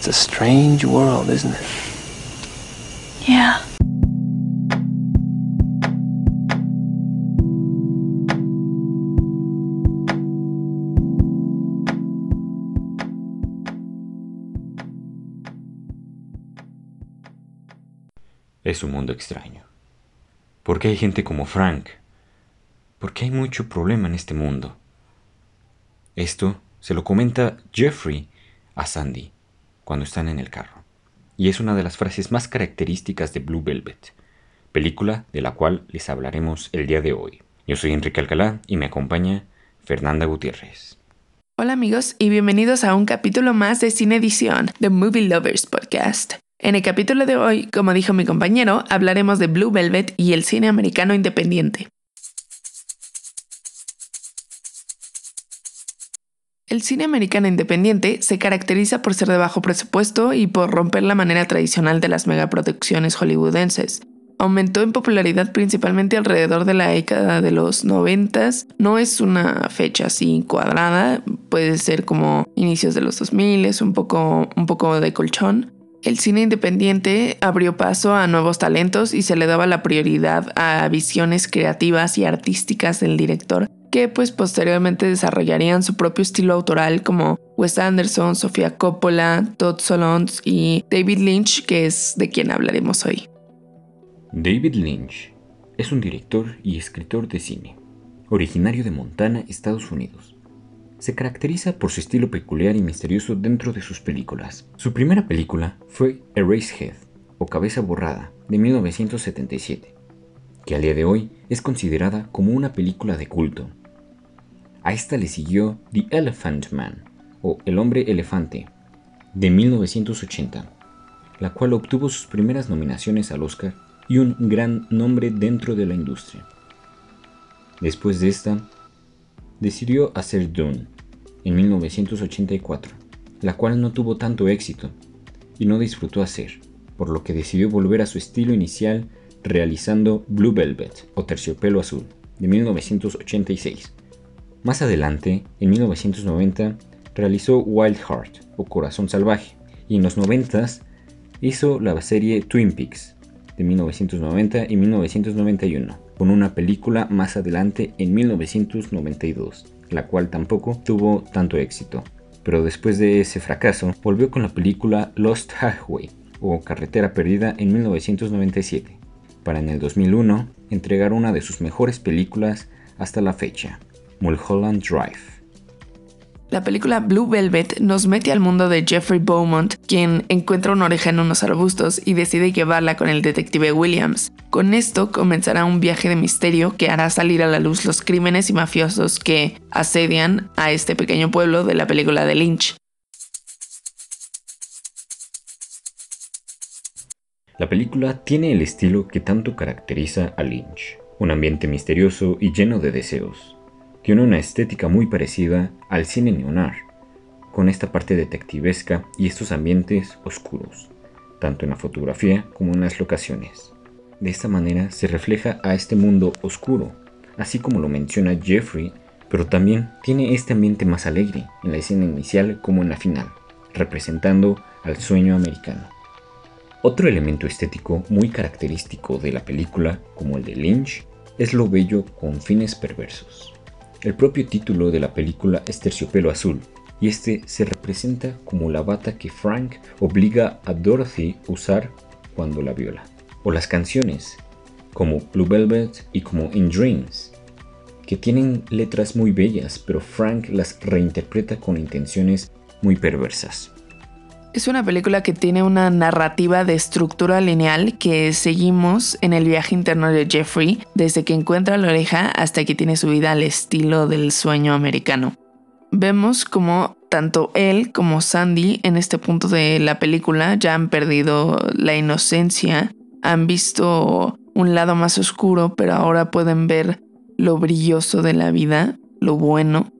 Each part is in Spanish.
It's a strange world, isn't it? Yeah. Es un mundo extraño. ¿Por qué hay gente como Frank? ¿Por qué hay mucho problema en este mundo? Esto se lo comenta Jeffrey a Sandy cuando están en el carro. Y es una de las frases más características de Blue Velvet, película de la cual les hablaremos el día de hoy. Yo soy Enrique Alcalá y me acompaña Fernanda Gutiérrez. Hola amigos y bienvenidos a un capítulo más de Cine Edición, The Movie Lovers Podcast. En el capítulo de hoy, como dijo mi compañero, hablaremos de Blue Velvet y el cine americano independiente. El cine americano independiente se caracteriza por ser de bajo presupuesto y por romper la manera tradicional de las megaproducciones hollywoodenses. Aumentó en popularidad principalmente alrededor de la década de los 90. No es una fecha así cuadrada, puede ser como inicios de los 2000, un poco, un poco de colchón. El cine independiente abrió paso a nuevos talentos y se le daba la prioridad a visiones creativas y artísticas del director, que pues posteriormente desarrollarían su propio estilo autoral como Wes Anderson, Sofía Coppola, Todd Solondz y David Lynch, que es de quien hablaremos hoy. David Lynch es un director y escritor de cine, originario de Montana, Estados Unidos se caracteriza por su estilo peculiar y misterioso dentro de sus películas. Su primera película fue Erasehead, o Cabeza Borrada, de 1977, que al día de hoy es considerada como una película de culto. A esta le siguió The Elephant Man, o El Hombre Elefante, de 1980, la cual obtuvo sus primeras nominaciones al Oscar y un gran nombre dentro de la industria. Después de esta, decidió hacer Dune en 1984, la cual no tuvo tanto éxito y no disfrutó hacer, por lo que decidió volver a su estilo inicial realizando Blue Velvet o Terciopelo Azul de 1986. Más adelante, en 1990, realizó Wild Heart o Corazón Salvaje y en los 90 hizo la serie Twin Peaks de 1990 y 1991 con una película más adelante en 1992, la cual tampoco tuvo tanto éxito. Pero después de ese fracaso, volvió con la película Lost Highway o Carretera Perdida en 1997, para en el 2001 entregar una de sus mejores películas hasta la fecha, Mulholland Drive. La película Blue Velvet nos mete al mundo de Jeffrey Beaumont, quien encuentra una oreja en unos arbustos y decide llevarla con el detective Williams. Con esto comenzará un viaje de misterio que hará salir a la luz los crímenes y mafiosos que asedian a este pequeño pueblo de la película de Lynch. La película tiene el estilo que tanto caracteriza a Lynch, un ambiente misterioso y lleno de deseos tiene una estética muy parecida al cine neonar, con esta parte detectivesca y estos ambientes oscuros, tanto en la fotografía como en las locaciones. De esta manera se refleja a este mundo oscuro, así como lo menciona Jeffrey, pero también tiene este ambiente más alegre en la escena inicial como en la final, representando al sueño americano. Otro elemento estético muy característico de la película, como el de Lynch, es lo bello con fines perversos. El propio título de la película es Terciopelo Azul, y este se representa como la bata que Frank obliga a Dorothy a usar cuando la viola. O las canciones, como Blue Velvet y como In Dreams, que tienen letras muy bellas, pero Frank las reinterpreta con intenciones muy perversas. Es una película que tiene una narrativa de estructura lineal que seguimos en el viaje interno de Jeffrey desde que encuentra la oreja hasta que tiene su vida al estilo del sueño americano. Vemos como tanto él como Sandy en este punto de la película ya han perdido la inocencia, han visto un lado más oscuro, pero ahora pueden ver lo brilloso de la vida, lo bueno,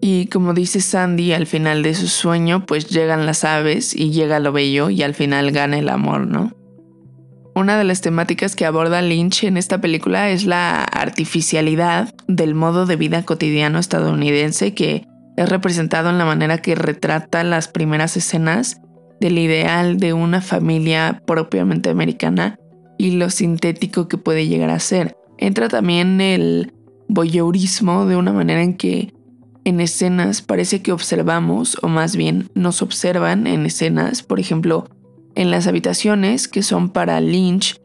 y como dice Sandy, al final de su sueño, pues llegan las aves y llega lo bello y al final gana el amor, ¿no? Una de las temáticas que aborda Lynch en esta película es la artificialidad del modo de vida cotidiano estadounidense que es representado en la manera que retrata las primeras escenas del ideal de una familia propiamente americana y lo sintético que puede llegar a ser. Entra también el voyeurismo de una manera en que en escenas parece que observamos, o más bien nos observan en escenas, por ejemplo, en las habitaciones que son para Lynch,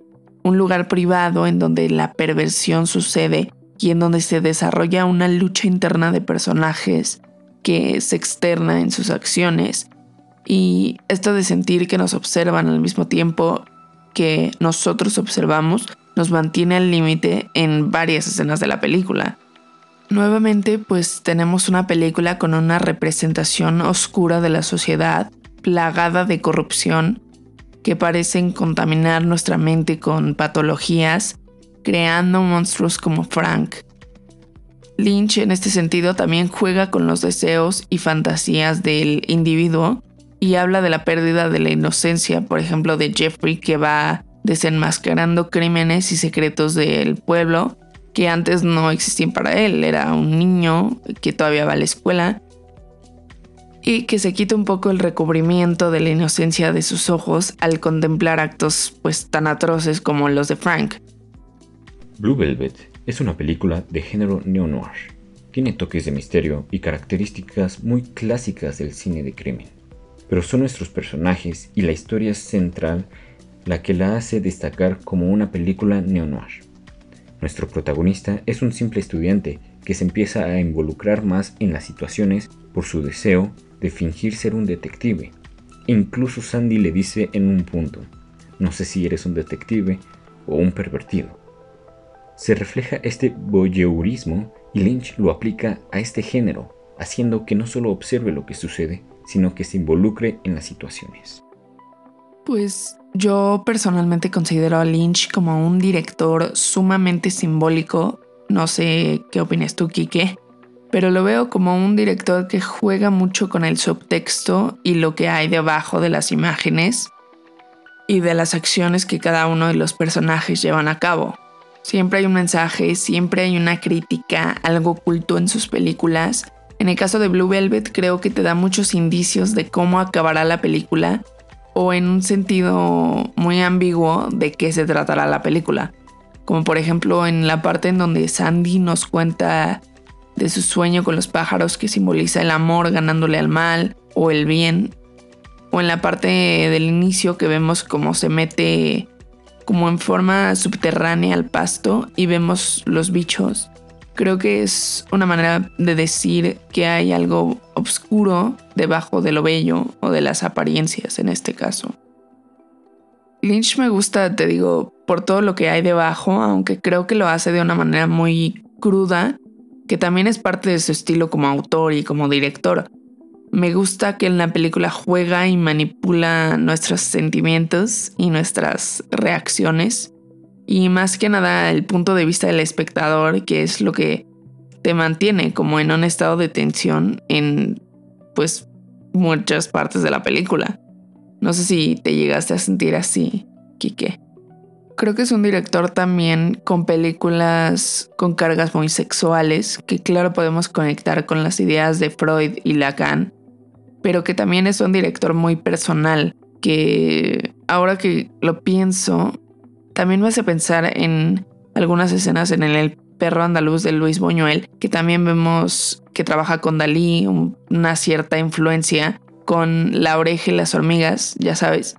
un lugar privado en donde la perversión sucede y en donde se desarrolla una lucha interna de personajes que se externa en sus acciones. Y esto de sentir que nos observan al mismo tiempo que nosotros observamos nos mantiene al límite en varias escenas de la película. Nuevamente, pues tenemos una película con una representación oscura de la sociedad, plagada de corrupción, que parecen contaminar nuestra mente con patologías, creando monstruos como Frank. Lynch en este sentido también juega con los deseos y fantasías del individuo y habla de la pérdida de la inocencia, por ejemplo, de Jeffrey que va desenmascarando crímenes y secretos del pueblo que antes no existían para él. Era un niño que todavía va a la escuela y que se quita un poco el recubrimiento de la inocencia de sus ojos al contemplar actos pues tan atroces como los de Frank. Blue Velvet es una película de género neo-noir. Tiene toques de misterio y características muy clásicas del cine de crimen pero son nuestros personajes y la historia central la que la hace destacar como una película neo-noir. Nuestro protagonista es un simple estudiante que se empieza a involucrar más en las situaciones por su deseo de fingir ser un detective. Incluso Sandy le dice en un punto, no sé si eres un detective o un pervertido. Se refleja este voyeurismo y Lynch lo aplica a este género, haciendo que no solo observe lo que sucede, sino que se involucre en las situaciones. Pues yo personalmente considero a Lynch como un director sumamente simbólico. No sé qué opinas tú, Kike, pero lo veo como un director que juega mucho con el subtexto y lo que hay debajo de las imágenes y de las acciones que cada uno de los personajes llevan a cabo. Siempre hay un mensaje, siempre hay una crítica, algo oculto en sus películas en el caso de Blue Velvet creo que te da muchos indicios de cómo acabará la película o en un sentido muy ambiguo de qué se tratará la película. Como por ejemplo en la parte en donde Sandy nos cuenta de su sueño con los pájaros que simboliza el amor ganándole al mal o el bien. O en la parte del inicio que vemos cómo se mete como en forma subterránea al pasto y vemos los bichos Creo que es una manera de decir que hay algo oscuro debajo de lo bello o de las apariencias en este caso. Lynch me gusta, te digo, por todo lo que hay debajo, aunque creo que lo hace de una manera muy cruda, que también es parte de su estilo como autor y como director. Me gusta que en la película juega y manipula nuestros sentimientos y nuestras reacciones y más que nada el punto de vista del espectador, que es lo que te mantiene como en un estado de tensión en pues muchas partes de la película. No sé si te llegaste a sentir así, Kike. Creo que es un director también con películas con cargas muy sexuales, que claro podemos conectar con las ideas de Freud y Lacan, pero que también es un director muy personal, que ahora que lo pienso, también me hace pensar en algunas escenas en El perro andaluz de Luis Buñuel, que también vemos que trabaja con Dalí, una cierta influencia con la oreja y las hormigas, ya sabes,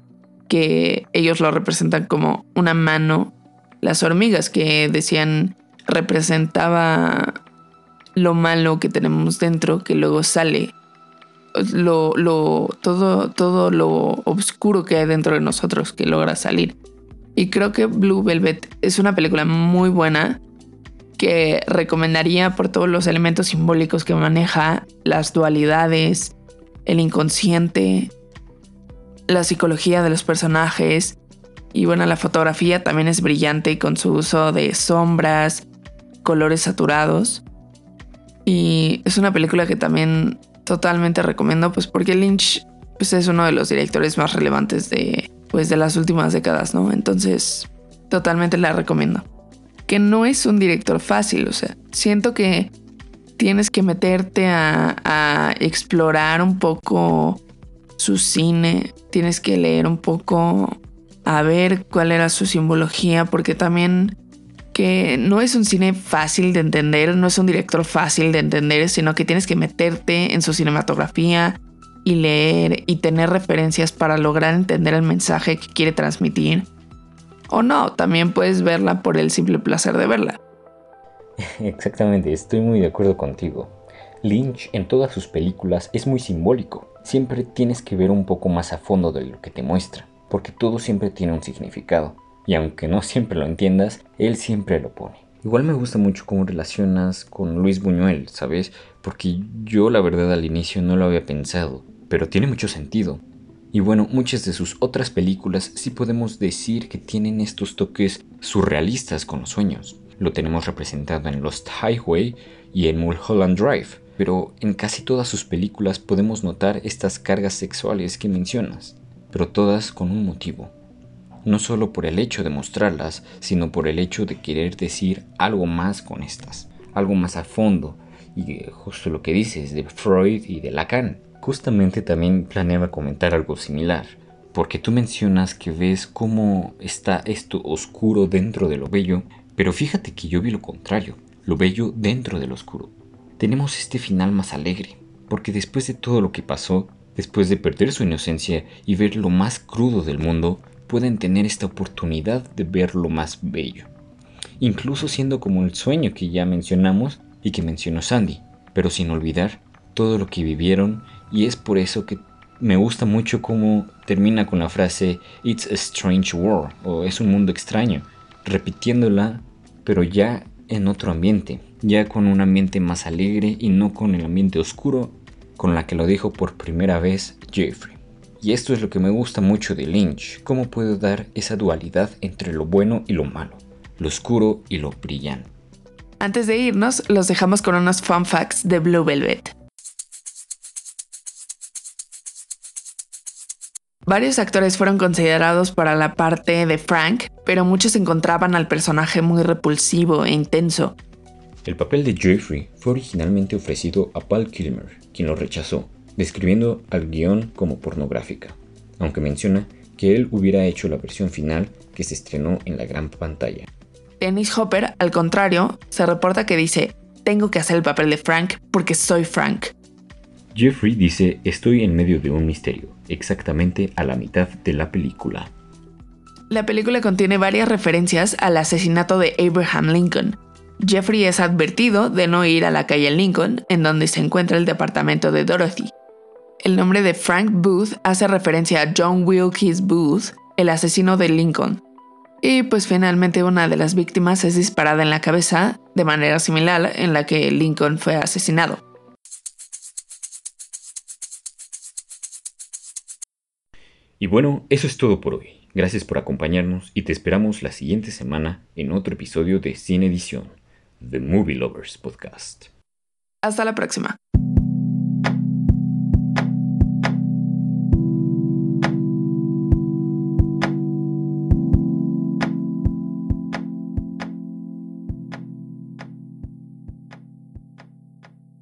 que ellos lo representan como una mano. Las hormigas que decían representaba lo malo que tenemos dentro que luego sale. Lo, lo, todo, todo lo oscuro que hay dentro de nosotros que logra salir. Y creo que Blue Velvet es una película muy buena que recomendaría por todos los elementos simbólicos que maneja, las dualidades, el inconsciente, la psicología de los personajes. Y bueno, la fotografía también es brillante con su uso de sombras, colores saturados. Y es una película que también totalmente recomiendo, pues porque Lynch pues, es uno de los directores más relevantes de, pues de las últimas décadas, ¿no? Entonces, totalmente la recomiendo. Que no es un director fácil, o sea, siento que tienes que meterte a, explorar un poco su cine, tienes que leer un poco a ver cuál era su simbología, porque también que no es un cine fácil de entender, no es un director fácil de entender, sino que tienes que meterte en su cinematografía y leer y tener referencias para lograr entender el mensaje que quiere transmitir. O no, también puedes verla por el simple placer de verla. Exactamente, estoy muy de acuerdo contigo. Lynch en todas sus películas es muy simbólico. Siempre tienes que ver un poco más a fondo de lo que te muestra, porque todo siempre tiene un significado. Y aunque no siempre lo entiendas, él siempre lo pone. Igual me gusta mucho cómo relacionas con Luis Buñuel, ¿sabes? Porque yo la verdad al inicio no lo había pensado, pero tiene mucho sentido. Y bueno, muchas de sus otras películas sí podemos decir que tienen estos toques surrealistas con los sueños. Lo tenemos representado en Lost Highway y en Mulholland Drive, pero en casi todas sus películas podemos notar estas cargas sexuales que mencionas, pero todas con un motivo. No solo por el hecho de mostrarlas, sino por el hecho de querer decir algo más con estas, algo más a fondo, y justo lo que dices de Freud y de Lacan Justamente también planeaba comentar algo similar, porque tú mencionas que ves cómo está esto oscuro dentro de lo bello, pero fíjate que yo vi lo contrario, lo bello dentro de lo oscuro. Tenemos este final más alegre, porque después de todo lo que pasó, después de perder su inocencia y ver lo más crudo del mundo, pueden tener esta oportunidad de ver lo más bello. Incluso siendo como el sueño que ya mencionamos y que mencionó Sandy, pero sin olvidar todo lo que vivieron y es por eso que me gusta mucho cómo termina con la frase It's a strange world o es un mundo extraño, repitiéndola pero ya en otro ambiente, ya con un ambiente más alegre y no con el ambiente oscuro con la que lo dijo por primera vez Jeffrey. Y esto es lo que me gusta mucho de Lynch, cómo puede dar esa dualidad entre lo bueno y lo malo, lo oscuro y lo brillante. Antes de irnos, los dejamos con unos fun facts de Blue Velvet. Varios actores fueron considerados para la parte de Frank, pero muchos encontraban al personaje muy repulsivo e intenso. El papel de Jeffrey fue originalmente ofrecido a Paul Kilmer, quien lo rechazó, describiendo al guion como pornográfica, aunque menciona que él hubiera hecho la versión final que se estrenó en la gran pantalla. Dennis Hopper, al contrario, se reporta que dice, tengo que hacer el papel de Frank porque soy Frank. Jeffrey dice, estoy en medio de un misterio, exactamente a la mitad de la película. La película contiene varias referencias al asesinato de Abraham Lincoln. Jeffrey es advertido de no ir a la calle Lincoln, en donde se encuentra el departamento de Dorothy. El nombre de Frank Booth hace referencia a John Wilkes Booth, el asesino de Lincoln. Y pues finalmente una de las víctimas es disparada en la cabeza, de manera similar en la que Lincoln fue asesinado. Y bueno, eso es todo por hoy. Gracias por acompañarnos y te esperamos la siguiente semana en otro episodio de Cine Edición, The Movie Lovers Podcast. Hasta la próxima.